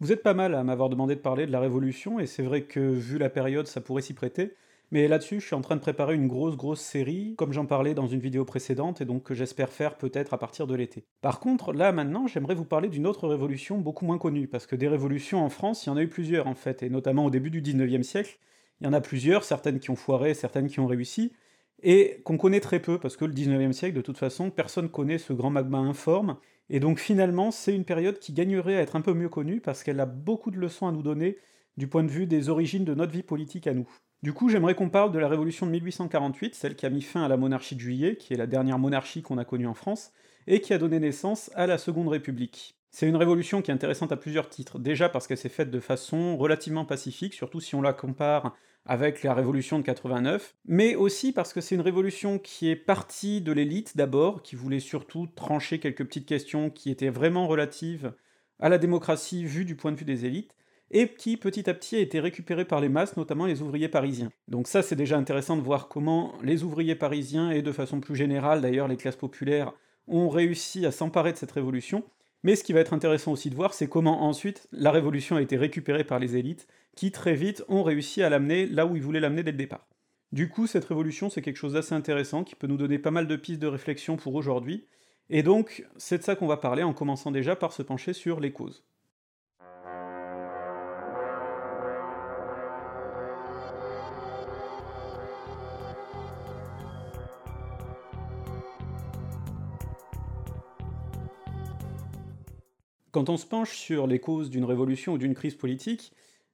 Vous êtes pas mal à m'avoir demandé de parler de la Révolution, et c'est vrai que vu la période, ça pourrait s'y prêter. Mais là-dessus, je suis en train de préparer une grosse grosse série, comme j'en parlais dans une vidéo précédente, et donc que j'espère faire peut-être à partir de l'été. Par contre, là maintenant, j'aimerais vous parler d'une autre révolution beaucoup moins connue, parce que des révolutions en France, il y en a eu plusieurs en fait, et notamment au début du 19e siècle, il y en a plusieurs, certaines qui ont foiré, certaines qui ont réussi, et qu'on connaît très peu, parce que le 19e siècle, de toute façon, personne connaît ce grand magma informe, et donc finalement, c'est une période qui gagnerait à être un peu mieux connue, parce qu'elle a beaucoup de leçons à nous donner du point de vue des origines de notre vie politique à nous. Du coup, j'aimerais qu'on parle de la révolution de 1848, celle qui a mis fin à la monarchie de juillet, qui est la dernière monarchie qu'on a connue en France, et qui a donné naissance à la Seconde République. C'est une révolution qui est intéressante à plusieurs titres, déjà parce qu'elle s'est faite de façon relativement pacifique, surtout si on la compare avec la révolution de 89, mais aussi parce que c'est une révolution qui est partie de l'élite d'abord, qui voulait surtout trancher quelques petites questions qui étaient vraiment relatives à la démocratie vue du point de vue des élites, et qui petit à petit a été récupérée par les masses, notamment les ouvriers parisiens. Donc ça c'est déjà intéressant de voir comment les ouvriers parisiens, et de façon plus générale d'ailleurs les classes populaires, ont réussi à s'emparer de cette révolution, mais ce qui va être intéressant aussi de voir, c'est comment ensuite la révolution a été récupérée par les élites, qui très vite ont réussi à l'amener là où ils voulaient l'amener dès le départ. Du coup, cette révolution, c'est quelque chose d'assez intéressant, qui peut nous donner pas mal de pistes de réflexion pour aujourd'hui, et donc c'est de ça qu'on va parler en commençant déjà par se pencher sur les causes. Quand on se penche sur les causes d'une révolution ou d'une crise politique,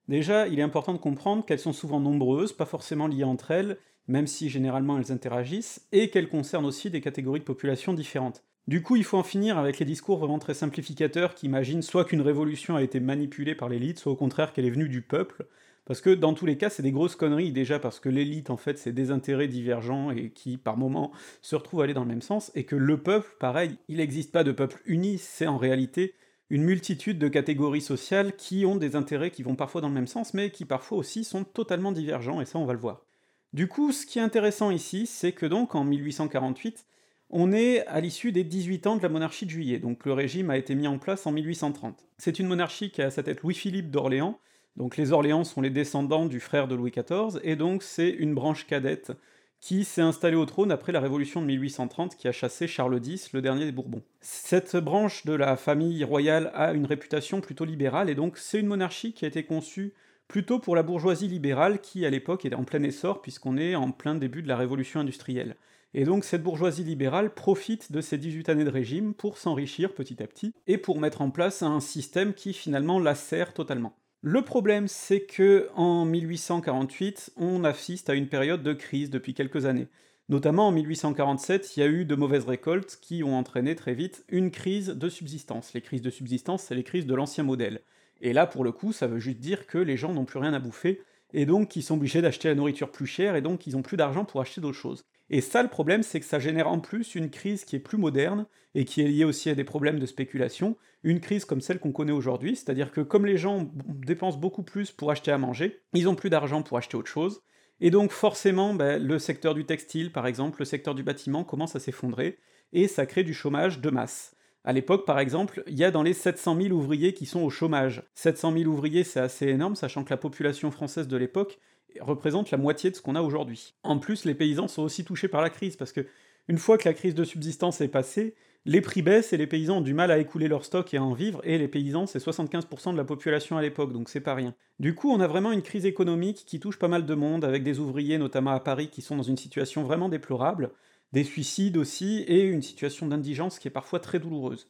déjà, il est important de comprendre qu'elles sont souvent nombreuses, pas forcément liées entre elles, même si généralement elles interagissent, et qu'elles concernent aussi des catégories de population différentes. Du coup, il faut en finir avec les discours vraiment très simplificateurs qui imaginent soit qu'une révolution a été manipulée par l'élite, soit au contraire qu'elle est venue du peuple, parce que dans tous les cas, c'est des grosses conneries, déjà parce que l'élite, en fait, c'est des intérêts divergents et qui, par moments, se retrouvent à aller dans le même sens, et que le peuple, pareil, il n'existe pas de peuple uni, c'est en réalité une multitude de catégories sociales qui ont des intérêts qui vont parfois dans le même sens, mais qui parfois aussi sont totalement divergents, et ça on va le voir. Du coup, ce qui est intéressant ici, c'est que donc en 1848, on est à l'issue des 18 ans de la monarchie de juillet, donc le régime a été mis en place en 1830. C'est une monarchie qui a à sa tête Louis-Philippe d'Orléans, donc les Orléans sont les descendants du frère de Louis XIV, et donc c'est une branche cadette qui s'est installé au trône après la Révolution de 1830 qui a chassé Charles X, le dernier des Bourbons. Cette branche de la famille royale a une réputation plutôt libérale, et donc c'est une monarchie qui a été conçue plutôt pour la bourgeoisie libérale qui à l'époque était en plein essor puisqu'on est en plein début de la révolution industrielle. Et donc cette bourgeoisie libérale profite de ces 18 années de régime pour s'enrichir petit à petit, et pour mettre en place un système qui finalement la sert totalement. Le problème, c'est que en 1848, on assiste à une période de crise depuis quelques années. Notamment en 1847, il y a eu de mauvaises récoltes qui ont entraîné très vite une crise de subsistance. Les crises de subsistance, c'est les crises de l'ancien modèle. Et là, pour le coup, ça veut juste dire que les gens n'ont plus rien à bouffer, et donc ils sont obligés d'acheter la nourriture plus chère, et donc ils ont plus d'argent pour acheter d'autres choses. Et ça, le problème, c'est que ça génère en plus une crise qui est plus moderne, et qui est liée aussi à des problèmes de spéculation, une crise comme celle qu'on connaît aujourd'hui, c'est-à-dire que comme les gens dépensent beaucoup plus pour acheter à manger, ils ont plus d'argent pour acheter autre chose, et donc forcément, ben, le secteur du textile, par exemple, le secteur du bâtiment commence à s'effondrer, et ça crée du chômage de masse. À l'époque, par exemple, il y a dans les 700 000 ouvriers qui sont au chômage. 700 000 ouvriers, c'est assez énorme, sachant que la population française de l'époque représente la moitié de ce qu'on a aujourd'hui. En plus, les paysans sont aussi touchés par la crise, parce que une fois que la crise de subsistance est passée, les prix baissent et les paysans ont du mal à écouler leur stock et à en vivre, et les paysans c'est 75% de la population à l'époque, donc c'est pas rien. Du coup, on a vraiment une crise économique qui touche pas mal de monde, avec des ouvriers notamment à Paris qui sont dans une situation vraiment déplorable, des suicides aussi, et une situation d'indigence qui est parfois très douloureuse.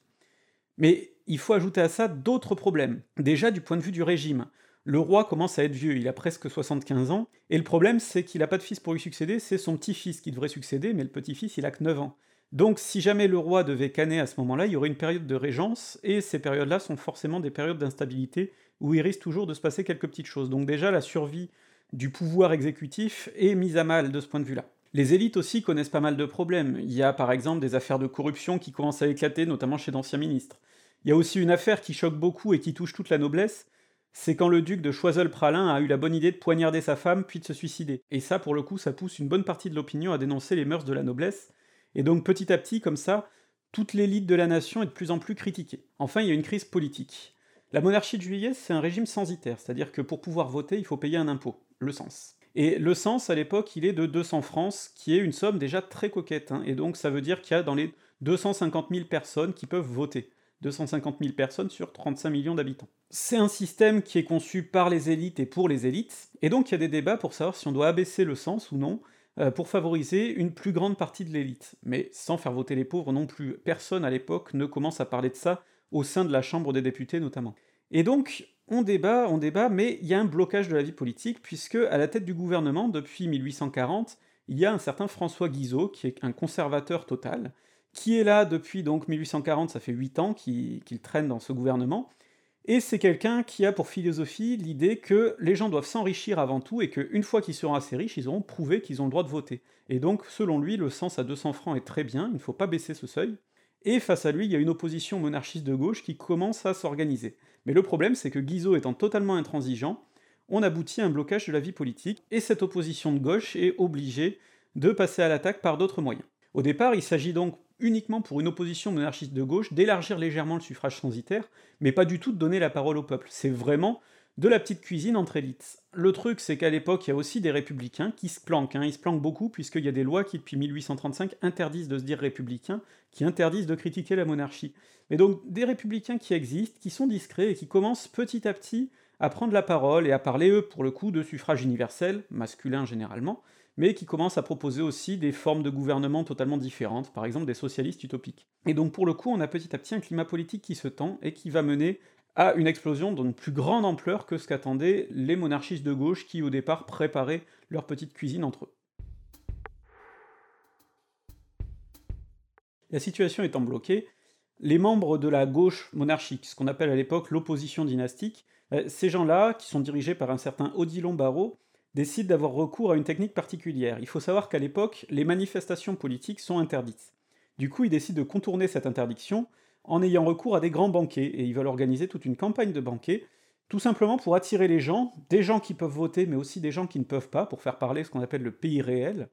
Mais il faut ajouter à ça d'autres problèmes. Déjà du point de vue du régime le roi commence à être vieux, il a presque 75 ans, et le problème c'est qu'il a pas de fils pour lui succéder, c'est son petit-fils qui devrait succéder, mais le petit-fils il a que 9 ans. Donc si jamais le roi devait canner à ce moment-là, il y aurait une période de régence, et ces périodes-là sont forcément des périodes d'instabilité, où il risque toujours de se passer quelques petites choses. Donc déjà la survie du pouvoir exécutif est mise à mal de ce point de vue-là. Les élites aussi connaissent pas mal de problèmes. Il y a par exemple des affaires de corruption qui commencent à éclater, notamment chez d'anciens ministres. Il y a aussi une affaire qui choque beaucoup et qui touche toute la noblesse, c'est quand le duc de Choiseul-Pralin a eu la bonne idée de poignarder sa femme puis de se suicider. Et ça, pour le coup, ça pousse une bonne partie de l'opinion à dénoncer les mœurs de la noblesse, et donc petit à petit, comme ça, toute l'élite de la nation est de plus en plus critiquée. Enfin, il y a une crise politique. La monarchie de juillet, c'est un régime censitaire, c'est-à-dire que pour pouvoir voter, il faut payer un impôt, le sens. Et le sens, à l'époque, il est de 200 francs, qui est une somme déjà très coquette, hein. et donc ça veut dire qu'il y a dans les 250 000 personnes qui peuvent voter. 250 000 personnes sur 35 millions d'habitants. C'est un système qui est conçu par les élites et pour les élites, et donc il y a des débats pour savoir si on doit abaisser le sens ou non, euh, pour favoriser une plus grande partie de l'élite, mais sans faire voter les pauvres non plus. Personne à l'époque ne commence à parler de ça, au sein de la Chambre des députés notamment. Et donc, on débat, on débat, mais il y a un blocage de la vie politique, puisque à la tête du gouvernement, depuis 1840, il y a un certain François Guizot, qui est un conservateur total, qui est là depuis donc 1840, ça fait 8 ans qu'il traîne dans ce gouvernement, et c'est quelqu'un qui a pour philosophie l'idée que les gens doivent s'enrichir avant tout, et qu'une fois qu'ils seront assez riches, ils auront prouvé qu'ils ont le droit de voter. Et donc, selon lui, le sens à 200 francs est très bien, il ne faut pas baisser ce seuil, et face à lui, il y a une opposition monarchiste de gauche qui commence à s'organiser. Mais le problème, c'est que Guizot étant totalement intransigeant, on aboutit à un blocage de la vie politique, et cette opposition de gauche est obligée de passer à l'attaque par d'autres moyens. Au départ, il s'agit donc uniquement pour une opposition monarchiste de gauche d'élargir légèrement le suffrage censitaire, mais pas du tout de donner la parole au peuple. C'est vraiment de la petite cuisine entre élites. Le truc, c'est qu'à l'époque, il y a aussi des républicains qui se planquent, hein. ils se planquent beaucoup, puisqu'il y a des lois qui, depuis 1835, interdisent de se dire républicains, qui interdisent de critiquer la monarchie. Mais donc, des républicains qui existent, qui sont discrets, et qui commencent petit à petit à prendre la parole, et à parler, eux, pour le coup, de suffrage universel, masculin généralement, mais qui commencent à proposer aussi des formes de gouvernement totalement différentes, par exemple des socialistes utopiques. Et donc pour le coup, on a petit à petit un climat politique qui se tend, et qui va mener à une explosion d'une plus grande ampleur que ce qu'attendaient les monarchistes de gauche qui au départ préparaient leur petite cuisine entre eux. La situation étant bloquée, les membres de la gauche monarchique, ce qu'on appelle à l'époque l'opposition dynastique, euh, ces gens-là, qui sont dirigés par un certain Odilon Barrault, décident d'avoir recours à une technique particulière. Il faut savoir qu'à l'époque, les manifestations politiques sont interdites. Du coup, ils décident de contourner cette interdiction en ayant recours à des grands banquets, et ils veulent organiser toute une campagne de banquets, tout simplement pour attirer les gens, des gens qui peuvent voter, mais aussi des gens qui ne peuvent pas, pour faire parler ce qu'on appelle le pays réel.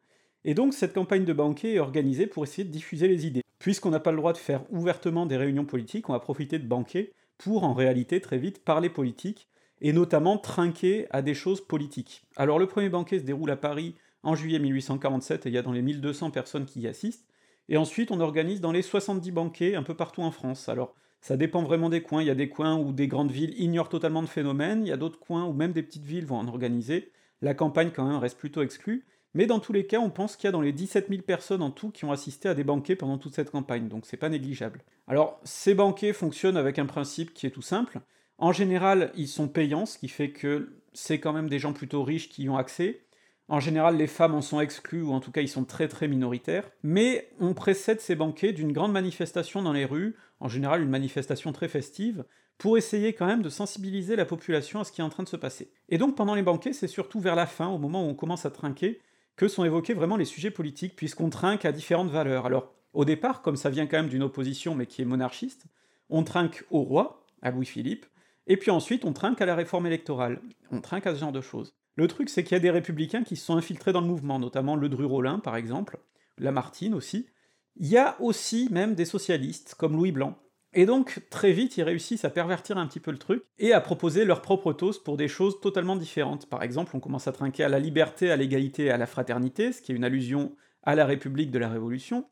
Et donc cette campagne de banquets est organisée pour essayer de diffuser les idées. Puisqu'on n'a pas le droit de faire ouvertement des réunions politiques, on va profiter de banquets pour en réalité très vite parler politique, et notamment trinquer à des choses politiques. Alors le premier banquet se déroule à Paris en juillet 1847, et il y a dans les 1200 personnes qui y assistent, et ensuite, on organise dans les 70 banquets un peu partout en France. Alors, ça dépend vraiment des coins. Il y a des coins où des grandes villes ignorent totalement le phénomène, il y a d'autres coins où même des petites villes vont en organiser. La campagne, quand même, reste plutôt exclue. Mais dans tous les cas, on pense qu'il y a dans les 17 000 personnes en tout qui ont assisté à des banquets pendant toute cette campagne, donc c'est pas négligeable. Alors, ces banquets fonctionnent avec un principe qui est tout simple. En général, ils sont payants, ce qui fait que c'est quand même des gens plutôt riches qui y ont accès. En général, les femmes en sont exclues, ou en tout cas ils sont très très minoritaires, mais on précède ces banquets d'une grande manifestation dans les rues, en général une manifestation très festive, pour essayer quand même de sensibiliser la population à ce qui est en train de se passer. Et donc pendant les banquets, c'est surtout vers la fin, au moment où on commence à trinquer, que sont évoqués vraiment les sujets politiques, puisqu'on trinque à différentes valeurs. Alors, au départ, comme ça vient quand même d'une opposition, mais qui est monarchiste, on trinque au roi, à Louis-Philippe, et puis ensuite on trinque à la réforme électorale, on trinque à ce genre de choses. Le truc, c'est qu'il y a des républicains qui se sont infiltrés dans le mouvement, notamment Le Dru-Rollin, par exemple, Lamartine aussi. Il y a aussi même des socialistes, comme Louis Blanc. Et donc, très vite, ils réussissent à pervertir un petit peu le truc, et à proposer leur propre toast pour des choses totalement différentes. Par exemple, on commence à trinquer à la liberté, à l'égalité et à la fraternité, ce qui est une allusion à la République de la Révolution.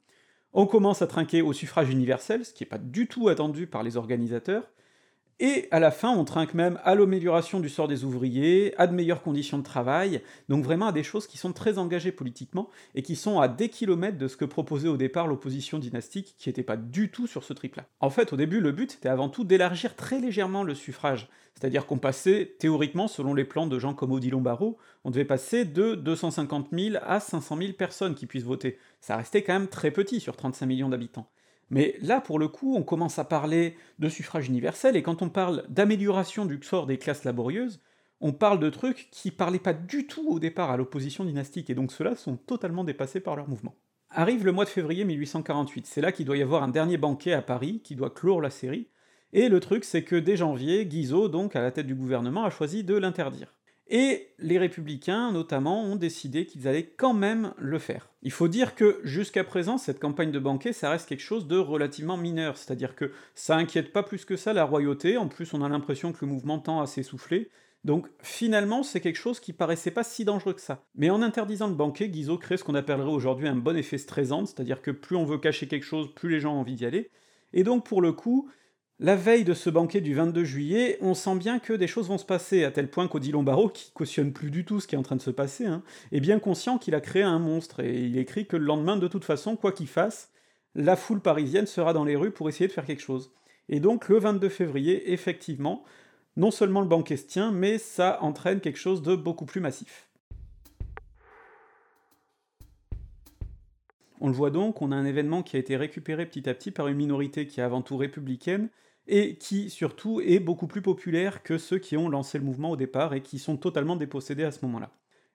On commence à trinquer au suffrage universel, ce qui n'est pas du tout attendu par les organisateurs, et à la fin, on trinque même à l'amélioration du sort des ouvriers, à de meilleures conditions de travail, donc vraiment à des choses qui sont très engagées politiquement, et qui sont à des kilomètres de ce que proposait au départ l'opposition dynastique, qui n'était pas du tout sur ce trip-là. En fait, au début, le but c'était avant tout d'élargir très légèrement le suffrage, c'est-à-dire qu'on passait, théoriquement, selon les plans de gens comme Odilon Barrault, on devait passer de 250 000 à 500 000 personnes qui puissent voter. Ça restait quand même très petit sur 35 millions d'habitants. Mais là, pour le coup, on commence à parler de suffrage universel, et quand on parle d'amélioration du sort des classes laborieuses, on parle de trucs qui parlaient pas du tout au départ à l'opposition dynastique, et donc ceux-là sont totalement dépassés par leur mouvement. Arrive le mois de février 1848, c'est là qu'il doit y avoir un dernier banquet à Paris, qui doit clore la série, et le truc c'est que dès janvier, Guizot, donc à la tête du gouvernement, a choisi de l'interdire. Et les républicains, notamment, ont décidé qu'ils allaient quand même le faire. Il faut dire que, jusqu'à présent, cette campagne de banquet, ça reste quelque chose de relativement mineur, c'est-à-dire que ça inquiète pas plus que ça la royauté, en plus on a l'impression que le mouvement tend à s'essouffler, donc finalement c'est quelque chose qui paraissait pas si dangereux que ça. Mais en interdisant le banquet, Guizot crée ce qu'on appellerait aujourd'hui un bon effet stressant, c'est-à-dire que plus on veut cacher quelque chose, plus les gens ont envie d'y aller, et donc pour le coup, la veille de ce banquet du 22 juillet, on sent bien que des choses vont se passer, à tel point qu'Odilon Barreau, qui cautionne plus du tout ce qui est en train de se passer, hein, est bien conscient qu'il a créé un monstre, et il écrit que le lendemain, de toute façon, quoi qu'il fasse, la foule parisienne sera dans les rues pour essayer de faire quelque chose. Et donc le 22 février, effectivement, non seulement le banquet se tient, mais ça entraîne quelque chose de beaucoup plus massif. On le voit donc, on a un événement qui a été récupéré petit à petit par une minorité qui est avant tout républicaine, et qui surtout est beaucoup plus populaire que ceux qui ont lancé le mouvement au départ et qui sont totalement dépossédés à ce moment-là.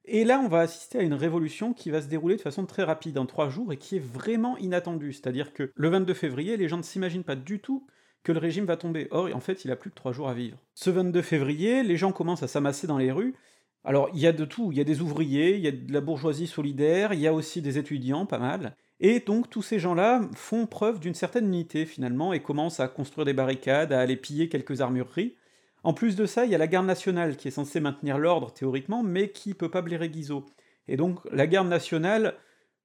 Et là, on va assister à une révolution qui va se dérouler de façon très rapide, en trois jours, et qui est vraiment inattendue. C'est-à-dire que le 22 février, les gens ne s'imaginent pas du tout que le régime va tomber. Or, en fait, il a plus que trois jours à vivre. Ce 22 février, les gens commencent à s'amasser dans les rues. Alors, il y a de tout. Il y a des ouvriers, il y a de la bourgeoisie solidaire, il y a aussi des étudiants, pas mal. Et donc tous ces gens-là font preuve d'une certaine unité finalement et commencent à construire des barricades, à aller piller quelques armureries. En plus de ça, il y a la garde nationale qui est censée maintenir l'ordre théoriquement, mais qui peut pas blairer Guizot. Et donc la garde nationale,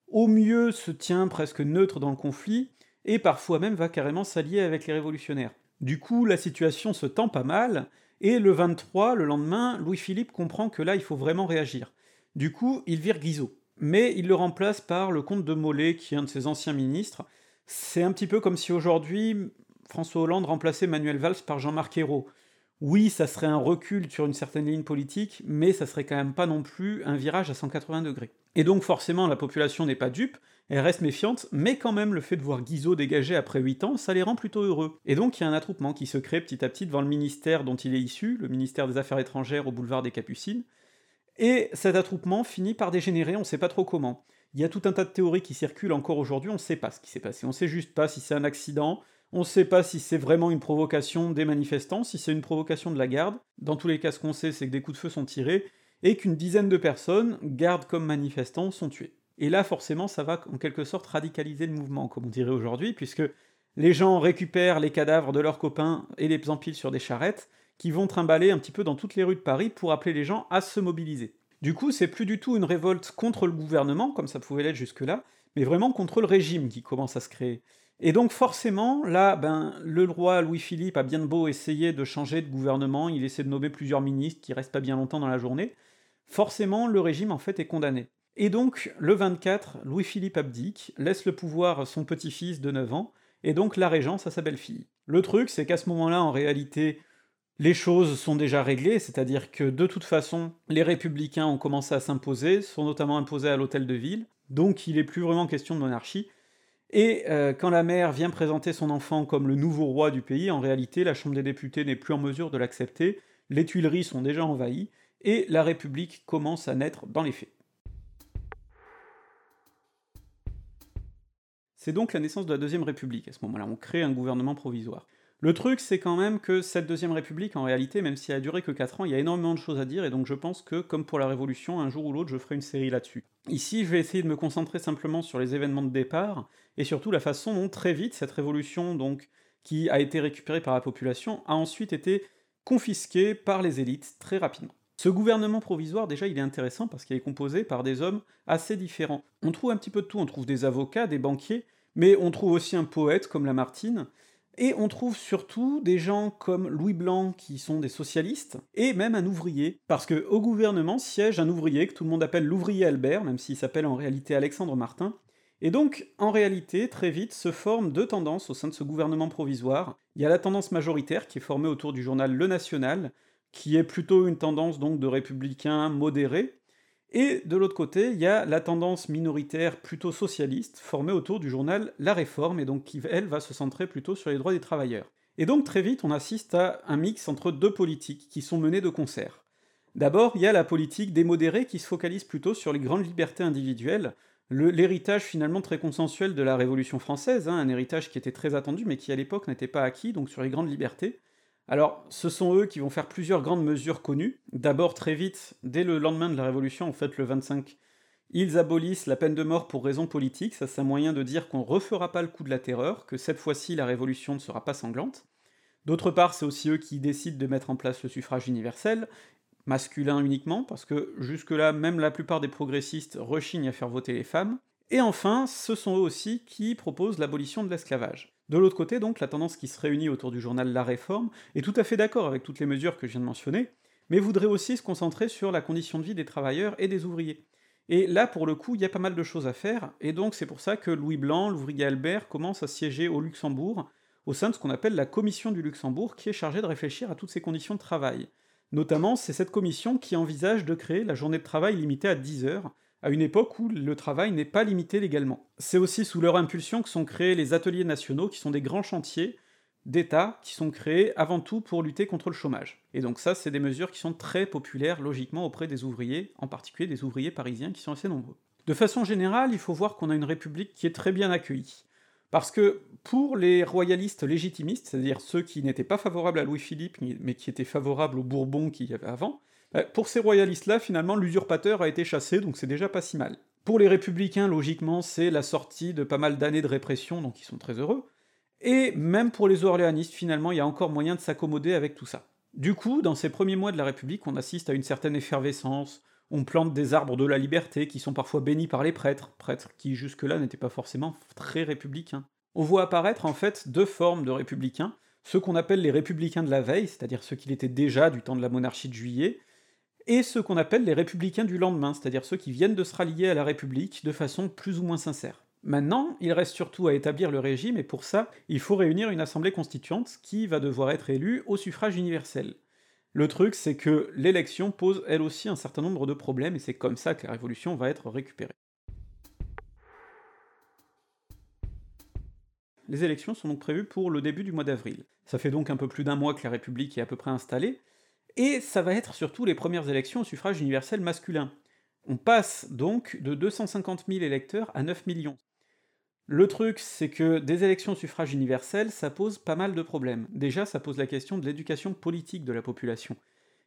au mieux, se tient presque neutre dans le conflit, et parfois même va carrément s'allier avec les révolutionnaires. Du coup, la situation se tend pas mal, et le 23, le lendemain, Louis-Philippe comprend que là, il faut vraiment réagir. Du coup, il vire Guizot mais il le remplace par le comte de Mollet, qui est un de ses anciens ministres. C'est un petit peu comme si aujourd'hui François Hollande remplaçait Manuel Valls par Jean-Marc Ayrault. Oui, ça serait un recul sur une certaine ligne politique, mais ça serait quand même pas non plus un virage à 180 degrés. Et donc forcément, la population n'est pas dupe, elle reste méfiante, mais quand même le fait de voir Guizot dégager après 8 ans, ça les rend plutôt heureux. Et donc il y a un attroupement qui se crée petit à petit devant le ministère dont il est issu, le ministère des Affaires étrangères au boulevard des Capucines, et cet attroupement finit par dégénérer, on sait pas trop comment. Il y a tout un tas de théories qui circulent encore aujourd'hui, on sait pas ce qui s'est passé, on sait juste pas si c'est un accident, on sait pas si c'est vraiment une provocation des manifestants, si c'est une provocation de la garde. Dans tous les cas, ce qu'on sait, c'est que des coups de feu sont tirés, et qu'une dizaine de personnes, gardes comme manifestants, sont tués. Et là, forcément, ça va en quelque sorte radicaliser le mouvement, comme on dirait aujourd'hui, puisque les gens récupèrent les cadavres de leurs copains et les empilent sur des charrettes, qui vont trimballer un petit peu dans toutes les rues de Paris pour appeler les gens à se mobiliser. Du coup, c'est plus du tout une révolte contre le gouvernement, comme ça pouvait l'être jusque-là, mais vraiment contre le régime qui commence à se créer. Et donc forcément, là, ben, le roi Louis-Philippe a bien beau essayer de changer de gouvernement, il essaie de nommer plusieurs ministres qui restent pas bien longtemps dans la journée, forcément le régime en fait est condamné. Et donc, le 24, Louis-Philippe abdique, laisse le pouvoir à son petit-fils de 9 ans, et donc la régence à sa belle-fille. Le truc, c'est qu'à ce moment-là, en réalité, les choses sont déjà réglées, c'est-à-dire que de toute façon, les républicains ont commencé à s'imposer, sont notamment imposés à l'hôtel de ville, donc il n'est plus vraiment question de monarchie. Et euh, quand la mère vient présenter son enfant comme le nouveau roi du pays, en réalité, la Chambre des députés n'est plus en mesure de l'accepter, les Tuileries sont déjà envahies, et la République commence à naître dans les faits. C'est donc la naissance de la Deuxième République à ce moment-là, on crée un gouvernement provisoire. Le truc, c'est quand même que cette deuxième république, en réalité, même si elle a duré que 4 ans, il y a énormément de choses à dire, et donc je pense que, comme pour la Révolution, un jour ou l'autre, je ferai une série là-dessus. Ici, je vais essayer de me concentrer simplement sur les événements de départ, et surtout la façon dont très vite cette révolution, donc, qui a été récupérée par la population, a ensuite été confisquée par les élites très rapidement. Ce gouvernement provisoire, déjà, il est intéressant parce qu'il est composé par des hommes assez différents. On trouve un petit peu de tout, on trouve des avocats, des banquiers, mais on trouve aussi un poète comme Lamartine, et on trouve surtout des gens comme Louis Blanc qui sont des socialistes, et même un ouvrier, parce que au gouvernement siège un ouvrier que tout le monde appelle l'ouvrier Albert, même s'il s'appelle en réalité Alexandre Martin, et donc, en réalité, très vite se forment deux tendances au sein de ce gouvernement provisoire. Il y a la tendance majoritaire qui est formée autour du journal Le National, qui est plutôt une tendance donc de républicains modérés, et de l'autre côté, il y a la tendance minoritaire plutôt socialiste, formée autour du journal La Réforme, et donc qui, elle, va se centrer plutôt sur les droits des travailleurs. Et donc très vite, on assiste à un mix entre deux politiques qui sont menées de concert. D'abord, il y a la politique des modérés qui se focalise plutôt sur les grandes libertés individuelles, l'héritage finalement très consensuel de la Révolution française, hein, un héritage qui était très attendu mais qui à l'époque n'était pas acquis, donc sur les grandes libertés, Alors, ce sont eux qui vont faire plusieurs grandes mesures connues. D'abord, très vite, dès le lendemain de la Révolution, en fait le 25, ils abolissent la peine de mort pour raisons politiques, ça c'est un moyen de dire qu'on refera pas le coup de la terreur, que cette fois-ci la Révolution ne sera pas sanglante. D'autre part, c'est aussi eux qui décident de mettre en place le suffrage universel, masculin uniquement, parce que jusque-là, même la plupart des progressistes rechignent à faire voter les femmes. Et enfin, ce sont eux aussi qui proposent l'abolition de l'esclavage. De l'autre côté, donc, la tendance qui se réunit autour du journal La Réforme est tout à fait d'accord avec toutes les mesures que je viens de mentionner, mais voudrait aussi se concentrer sur la condition de vie des travailleurs et des ouvriers. Et là, pour le coup, il y a pas mal de choses à faire, et donc c'est pour ça que Louis Blanc, l'ouvrier Albert, commence à siéger au Luxembourg, au sein de ce qu'on appelle la Commission du Luxembourg, qui est chargée de réfléchir à toutes ces conditions de travail. Notamment, c'est cette commission qui envisage de créer la journée de travail limitée à 10 heures, à une époque où le travail n'est pas limité légalement. C'est aussi sous leur impulsion que sont créés les ateliers nationaux, qui sont des grands chantiers d'État qui sont créés avant tout pour lutter contre le chômage. Et donc ça, c'est des mesures qui sont très populaires logiquement auprès des ouvriers, en particulier des ouvriers parisiens qui sont assez nombreux. De façon générale, il faut voir qu'on a une république qui est très bien accueillie. Parce que pour les royalistes légitimistes, c'est-à-dire ceux qui n'étaient pas favorables à Louis-Philippe, mais qui étaient favorables aux Bourbons qu'il y avait avant, pour ces royalistes-là, finalement, l'usurpateur a été chassé, donc c'est déjà pas si mal. Pour les républicains, logiquement, c'est la sortie de pas mal d'années de répression, donc ils sont très heureux. Et même pour les orléanistes, finalement, il y a encore moyen de s'accommoder avec tout ça. Du coup, dans ces premiers mois de la République, on assiste à une certaine effervescence, on plante des arbres de la liberté qui sont parfois bénis par les prêtres, prêtres qui jusque-là n'étaient pas forcément très républicains. On voit apparaître en fait deux formes de républicains, ceux qu'on appelle les républicains de la veille, c'est-à-dire ceux qui l'étaient déjà du temps de la monarchie de juillet, et ceux qu'on appelle les républicains du lendemain, c'est-à-dire ceux qui viennent de se rallier à la République de façon plus ou moins sincère. Maintenant, il reste surtout à établir le régime, et pour ça, il faut réunir une assemblée constituante qui va devoir être élue au suffrage universel. Le truc, c'est que l'élection pose elle aussi un certain nombre de problèmes, et c'est comme ça que la révolution va être récupérée. Les élections sont donc prévues pour le début du mois d'avril. Ça fait donc un peu plus d'un mois que la République est à peu près installée, et ça va être surtout les premières élections au suffrage universel masculin. On passe donc de 250 000 électeurs à 9 millions. Le truc, c'est que des élections au suffrage universel, ça pose pas mal de problèmes. Déjà, ça pose la question de l'éducation politique de la population.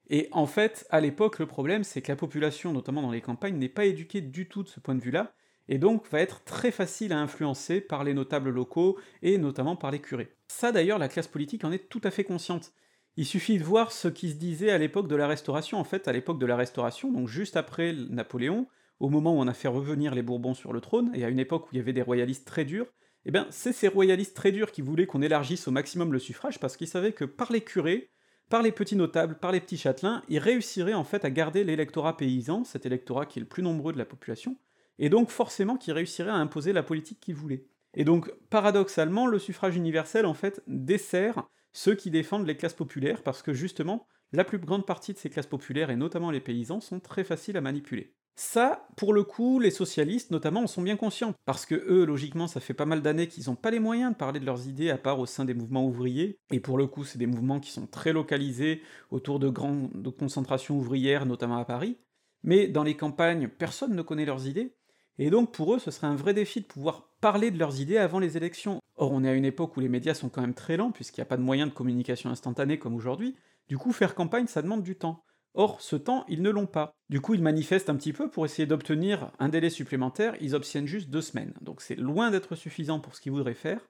Et en fait, à l'époque, le problème, c'est que la population, notamment dans les campagnes, n'est pas éduquée du tout de ce point de vue-là, et donc va être très facile à influencer par les notables locaux, et notamment par les curés. Ça d'ailleurs, la classe politique en est tout à fait consciente. Il suffit de voir ce qui se disait à l'époque de la Restauration. En fait, à l'époque de la Restauration, donc juste après Napoléon, au moment où on a fait revenir les Bourbons sur le trône, et à une époque où il y avait des royalistes très durs, eh bien, c'est ces royalistes très durs qui voulaient qu'on élargisse au maximum le suffrage, parce qu'ils savaient que par les curés, par les petits notables, par les petits châtelains, ils réussiraient en fait à garder l'électorat paysan, cet électorat qui est le plus nombreux de la population, et donc forcément qu'ils réussiraient à imposer la politique qu'ils voulaient. Et donc, paradoxalement, le suffrage universel, en fait, dessert ceux qui défendent les classes populaires, parce que justement, la plus grande partie de ces classes populaires, et notamment les paysans, sont très faciles à manipuler. Ça, pour le coup, les socialistes notamment en sont bien conscients, parce que eux, logiquement, ça fait pas mal d'années qu'ils n'ont pas les moyens de parler de leurs idées à part au sein des mouvements ouvriers, et pour le coup, c'est des mouvements qui sont très localisés autour de grandes concentrations ouvrières, notamment à Paris, mais dans les campagnes, personne ne connaît leurs idées, et donc pour eux, ce serait un vrai défi de pouvoir parler de leurs idées avant les élections. Or, on est à une époque où les médias sont quand même très lents, puisqu'il n'y a pas de moyens de communication instantanée comme aujourd'hui, du coup, faire campagne, ça demande du temps. Or, ce temps, ils ne l'ont pas. Du coup, ils manifestent un petit peu pour essayer d'obtenir un délai supplémentaire, ils obtiennent juste deux semaines. Donc c'est loin d'être suffisant pour ce qu'ils voudraient faire,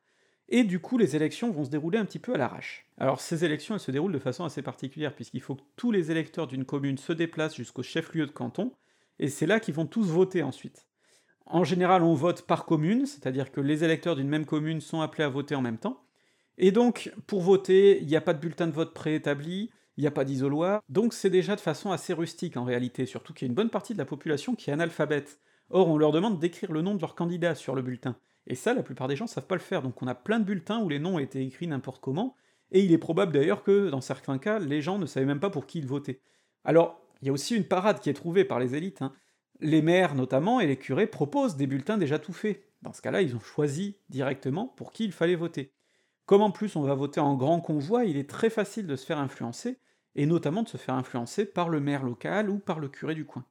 et du coup, les élections vont se dérouler un petit peu à l'arrache. Alors ces élections, elles se déroulent de façon assez particulière, puisqu'il faut que tous les électeurs d'une commune se déplacent jusqu'au chef-lieu de canton, et c'est là qu'ils vont tous voter ensuite. En général, on vote par commune, c'est-à-dire que les électeurs d'une même commune sont appelés à voter en même temps, et donc, pour voter, il n'y a pas de bulletin de vote préétabli, il n'y a pas d'isoloir, donc c'est déjà de façon assez rustique en réalité, surtout qu'il y a une bonne partie de la population qui est analphabète. Or, on leur demande d'écrire le nom de leur candidat sur le bulletin. Et ça, la plupart des gens savent pas le faire, donc on a plein de bulletins où les noms étaient écrits n'importe comment, et il est probable d'ailleurs que, dans certains cas, les gens ne savaient même pas pour qui ils votaient. Alors, il y a aussi une parade qui est trouvée par les élites. Hein. Les maires, notamment, et les curés proposent des bulletins déjà tout faits. Dans ce cas-là, ils ont choisi directement pour qui il fallait voter. Comme en plus on va voter en grand convoi, il est très facile de se faire influencer, et notamment de se faire influencer par le maire local ou par le curé du coin.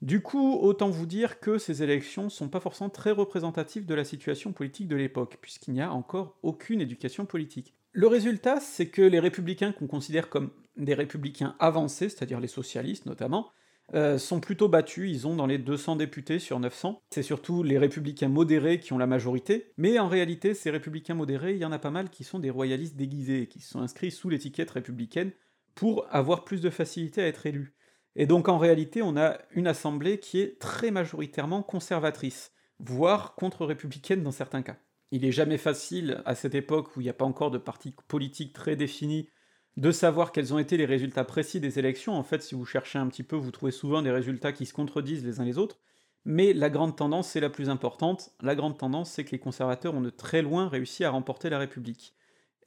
Du coup, autant vous dire que ces élections sont pas forcément très représentatives de la situation politique de l'époque, puisqu'il n'y a encore aucune éducation politique. Le résultat, c'est que les républicains qu'on considère comme des républicains avancés, c'est-à-dire les socialistes notamment, euh, sont plutôt battus, ils ont dans les 200 députés sur 900. C'est surtout les républicains modérés qui ont la majorité, mais en réalité, ces républicains modérés, il y en a pas mal qui sont des royalistes déguisés, qui se sont inscrits sous l'étiquette républicaine pour avoir plus de facilité à être élus. Et donc en réalité, on a une assemblée qui est très majoritairement conservatrice, voire contre-républicaine dans certains cas. Il est jamais facile, à cette époque où il n'y a pas encore de parti politique très défini, de savoir quels ont été les résultats précis des élections. En fait, si vous cherchez un petit peu, vous trouvez souvent des résultats qui se contredisent les uns les autres. Mais la grande tendance, c'est la plus importante. La grande tendance, c'est que les conservateurs ont de très loin réussi à remporter la République.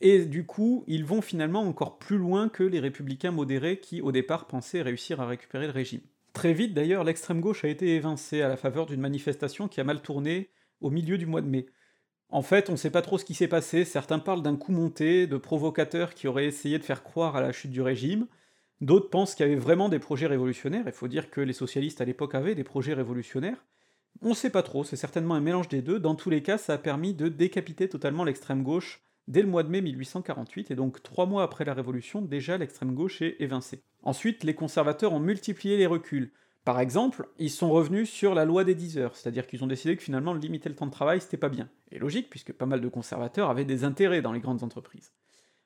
Et du coup, ils vont finalement encore plus loin que les républicains modérés qui, au départ, pensaient réussir à récupérer le régime. Très vite, d'ailleurs, l'extrême gauche a été évincée à la faveur d'une manifestation qui a mal tourné au milieu du mois de mai. En fait, on sait pas trop ce qui s'est passé, certains parlent d'un coup monté, de provocateurs qui auraient essayé de faire croire à la chute du régime, d'autres pensent qu'il y avait vraiment des projets révolutionnaires, il faut dire que les socialistes à l'époque avaient des projets révolutionnaires, on sait pas trop, c'est certainement un mélange des deux, dans tous les cas ça a permis de décapiter totalement l'extrême gauche dès le mois de mai 1848, et donc trois mois après la Révolution, déjà l'extrême gauche est évincée. Ensuite, les conservateurs ont multiplié les reculs, par exemple, ils sont revenus sur la loi des 10 heures, c'est-à-dire qu'ils ont décidé que finalement limiter le temps de travail c'était pas bien. Et logique, puisque pas mal de conservateurs avaient des intérêts dans les grandes entreprises.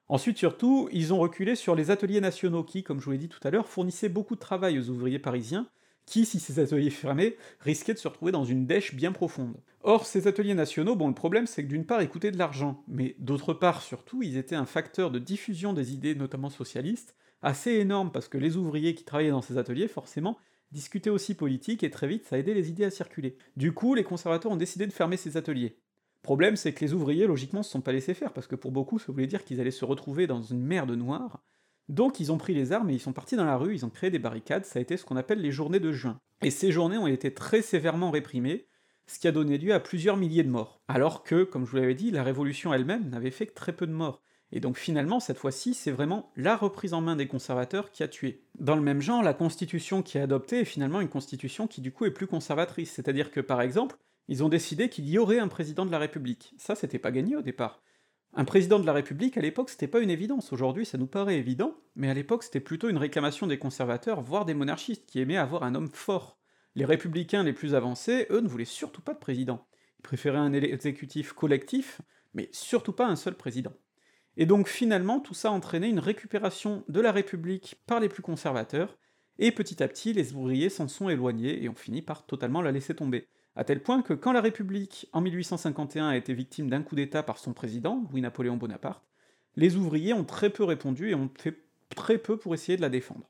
Ensuite, surtout, ils ont reculé sur les ateliers nationaux qui, comme je vous l'ai dit tout à l'heure, fournissaient beaucoup de travail aux ouvriers parisiens, qui, si ces ateliers fermaient, risquaient de se retrouver dans une dèche bien profonde. Or, ces ateliers nationaux, bon, le problème c'est que d'une part, ils coûtaient de l'argent, mais d'autre part, surtout, ils étaient un facteur de diffusion des idées, notamment socialistes, assez énorme, parce que les ouvriers qui travaillaient dans ces ateliers, forcément, discuter aussi politique, et très vite ça a aidé les idées à circuler. Du coup, les conservateurs ont décidé de fermer ces ateliers. Problème, c'est que les ouvriers, logiquement, se sont pas laissés faire, parce que pour beaucoup, ça voulait dire qu'ils allaient se retrouver dans une mer de noir. Donc ils ont pris les armes et ils sont partis dans la rue, ils ont créé des barricades, ça a été ce qu'on appelle les journées de juin. Et ces journées ont été très sévèrement réprimées, ce qui a donné lieu à plusieurs milliers de morts. Alors que, comme je vous l'avais dit, la révolution elle-même n'avait fait que très peu de morts. Et donc finalement, cette fois-ci, c'est vraiment la reprise en main des conservateurs qui a tué. Dans le même genre, la constitution qui est adoptée est finalement une constitution qui du coup est plus conservatrice, c'est-à-dire que par exemple, ils ont décidé qu'il y aurait un président de la République. Ça, c'était pas gagné au départ. Un président de la République, à l'époque, c'était pas une évidence. Aujourd'hui, ça nous paraît évident, mais à l'époque, c'était plutôt une réclamation des conservateurs, voire des monarchistes, qui aimaient avoir un homme fort. Les républicains les plus avancés, eux, ne voulaient surtout pas de président. Ils préféraient un exécutif collectif, mais surtout pas un seul président. Et donc finalement, tout ça a entraîné une récupération de la République par les plus conservateurs, et petit à petit, les ouvriers s'en sont éloignés et ont fini par totalement la laisser tomber. À tel point que quand la République, en 1851, a été victime d'un coup d'État par son président, Louis-Napoléon Bonaparte, les ouvriers ont très peu répondu et ont fait très peu pour essayer de la défendre.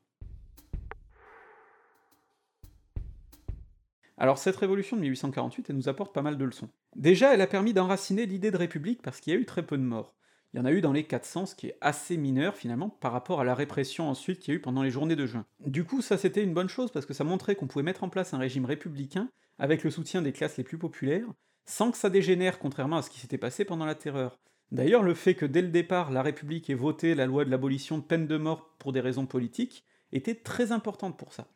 Alors cette révolution de 1848, elle nous apporte pas mal de leçons. Déjà, elle a permis d'enraciner l'idée de république parce qu'il y a eu très peu de morts il y en a eu dans les 400, ce qui est assez mineur finalement par rapport à la répression ensuite qu'il y a eu pendant les journées de juin. Du coup, ça c'était une bonne chose parce que ça montrait qu'on pouvait mettre en place un régime républicain avec le soutien des classes les plus populaires, sans que ça dégénère contrairement à ce qui s'était passé pendant la Terreur. D'ailleurs, le fait que dès le départ la République ait voté la loi de l'abolition de peine de mort pour des raisons politiques était très importante pour ça.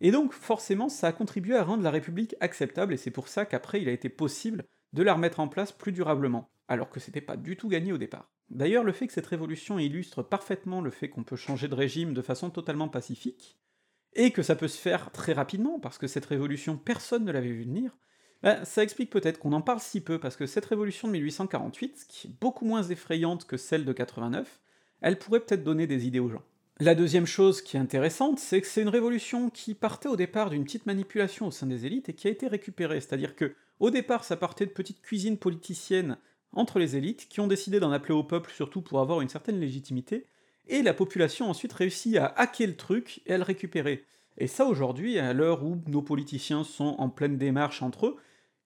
Et donc forcément ça a contribué à rendre la République acceptable, et c'est pour ça qu'après il a été possible de la remettre en place plus durablement alors que c'était pas du tout gagné au départ. D'ailleurs, le fait que cette révolution illustre parfaitement le fait qu'on peut changer de régime de façon totalement pacifique, et que ça peut se faire très rapidement, parce que cette révolution, personne ne l'avait vu venir, bah, ça explique peut-être qu'on en parle si peu, parce que cette révolution de 1848, qui est beaucoup moins effrayante que celle de 89, elle pourrait peut-être donner des idées aux gens. La deuxième chose qui est intéressante, c'est que c'est une révolution qui partait au départ d'une petite manipulation au sein des élites et qui a été récupérée, c'est-à-dire que au départ ça partait de petites cuisines politiciennes entre les élites, qui ont décidé d'en appeler au peuple surtout pour avoir une certaine légitimité, et la population ensuite réussi à hacker le truc et à le récupérer. Et ça aujourd'hui, à l'heure où nos politiciens sont en pleine démarche entre eux,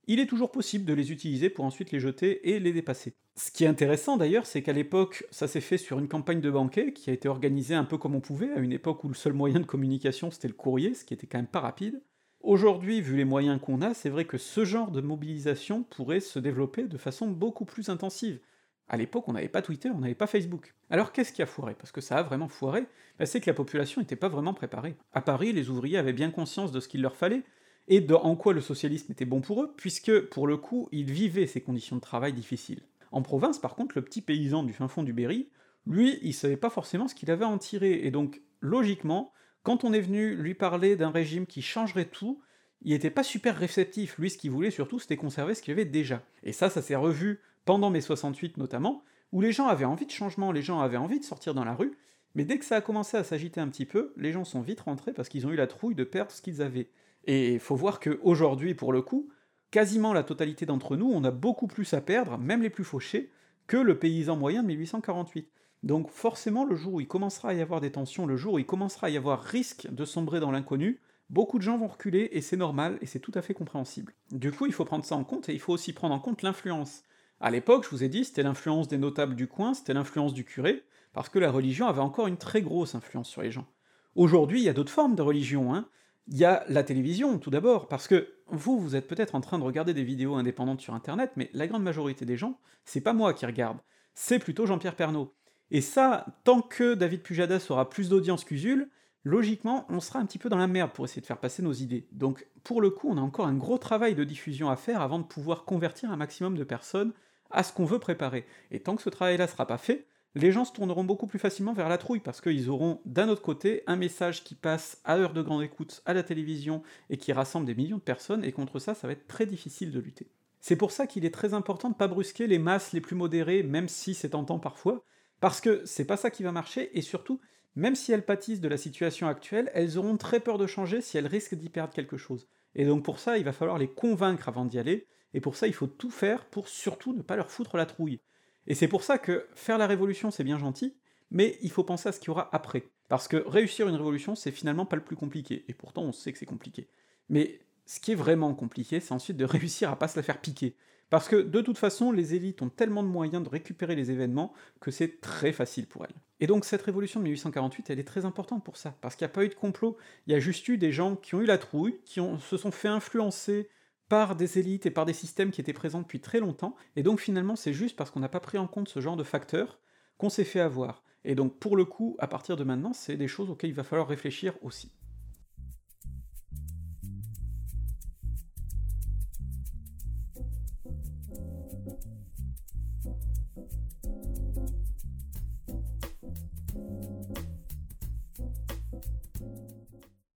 il est toujours possible de les utiliser pour ensuite les jeter et les dépasser. Ce qui est intéressant d'ailleurs, c'est qu'à l'époque, ça s'est fait sur une campagne de banquet qui a été organisée un peu comme on pouvait, à une époque où le seul moyen de communication c'était le courrier, ce qui était quand même pas rapide. Aujourd'hui, vu les moyens qu'on a, c'est vrai que ce genre de mobilisation pourrait se développer de façon beaucoup plus intensive. À l'époque, on n'avait pas Twitter, on n'avait pas Facebook. Alors qu'est-ce qui a foiré? Parce que ça a vraiment foiré, bah, c'est que la population n'était pas vraiment préparée. À Paris, les ouvriers avaient bien conscience de ce qu'il leur fallait, et de en quoi le socialisme était bon pour eux, puisque, pour le coup, ils vivaient ces conditions de travail difficiles. En province, par contre, le petit paysan du fin fond du Berry, lui, il savait pas forcément ce qu'il avait à en tirer, et donc, logiquement, quand on est venu lui parler d'un régime qui changerait tout, il était pas super réceptif, lui ce qu'il voulait surtout c'était conserver ce qu'il avait déjà. Et ça, ça s'est revu pendant mai 68 notamment, où les gens avaient envie de changement, les gens avaient envie de sortir dans la rue, mais dès que ça a commencé à s'agiter un petit peu, les gens sont vite rentrés parce qu'ils ont eu la trouille de perdre ce qu'ils avaient. Et faut voir que aujourd'hui, pour le coup, quasiment la totalité d'entre nous, on a beaucoup plus à perdre, même les plus fauchés, que le paysan moyen de 1848. Donc forcément, le jour où il commencera à y avoir des tensions, le jour où il commencera à y avoir risque de sombrer dans l'inconnu, beaucoup de gens vont reculer, et c'est normal, et c'est tout à fait compréhensible. Du coup, il faut prendre ça en compte, et il faut aussi prendre en compte l'influence. À l'époque, je vous ai dit, c'était l'influence des notables du coin, c'était l'influence du curé, parce que la religion avait encore une très grosse influence sur les gens. Aujourd'hui, il y a d'autres formes de religion, hein. Il y a la télévision, tout d'abord, parce que vous, vous êtes peut-être en train de regarder des vidéos indépendantes sur internet, mais la grande majorité des gens, c'est pas moi qui regarde, c'est plutôt Jean-Pierre Pernaud. Et ça, tant que David Pujadas aura plus d'audience qu'Usul, logiquement, on sera un petit peu dans la merde pour essayer de faire passer nos idées. Donc, pour le coup, on a encore un gros travail de diffusion à faire avant de pouvoir convertir un maximum de personnes à ce qu'on veut préparer. Et tant que ce travail-là sera pas fait, les gens se tourneront beaucoup plus facilement vers la trouille, parce qu'ils auront d'un autre côté un message qui passe à heure de grande écoute à la télévision et qui rassemble des millions de personnes, et contre ça, ça va être très difficile de lutter. C'est pour ça qu'il est très important de pas brusquer les masses les plus modérées, même si c'est tentant parfois, parce que c'est pas ça qui va marcher, et surtout, même si elles pâtissent de la situation actuelle, elles auront très peur de changer si elles risquent d'y perdre quelque chose. Et donc pour ça, il va falloir les convaincre avant d'y aller, et pour ça, il faut tout faire pour surtout ne pas leur foutre la trouille. Et c'est pour ça que faire la révolution, c'est bien gentil, mais il faut penser à ce qu'il y aura après. Parce que réussir une révolution, c'est finalement pas le plus compliqué, et pourtant on sait que c'est compliqué. Mais ce qui est vraiment compliqué, c'est ensuite de réussir à pas se la faire piquer. Parce que de toute façon, les élites ont tellement de moyens de récupérer les événements que c'est très facile pour elles. Et donc cette révolution de 1848, elle est très importante pour ça, parce qu'il n'y a pas eu de complot, il y a juste eu des gens qui ont eu la trouille, qui se sont fait influencer par des élites et par des systèmes qui étaient présents depuis très longtemps, et donc finalement c'est juste parce qu'on n'a pas pris en compte ce genre de facteurs qu'on s'est fait avoir. Et donc pour le coup, à partir de maintenant, c'est des choses auxquelles il va falloir réfléchir aussi.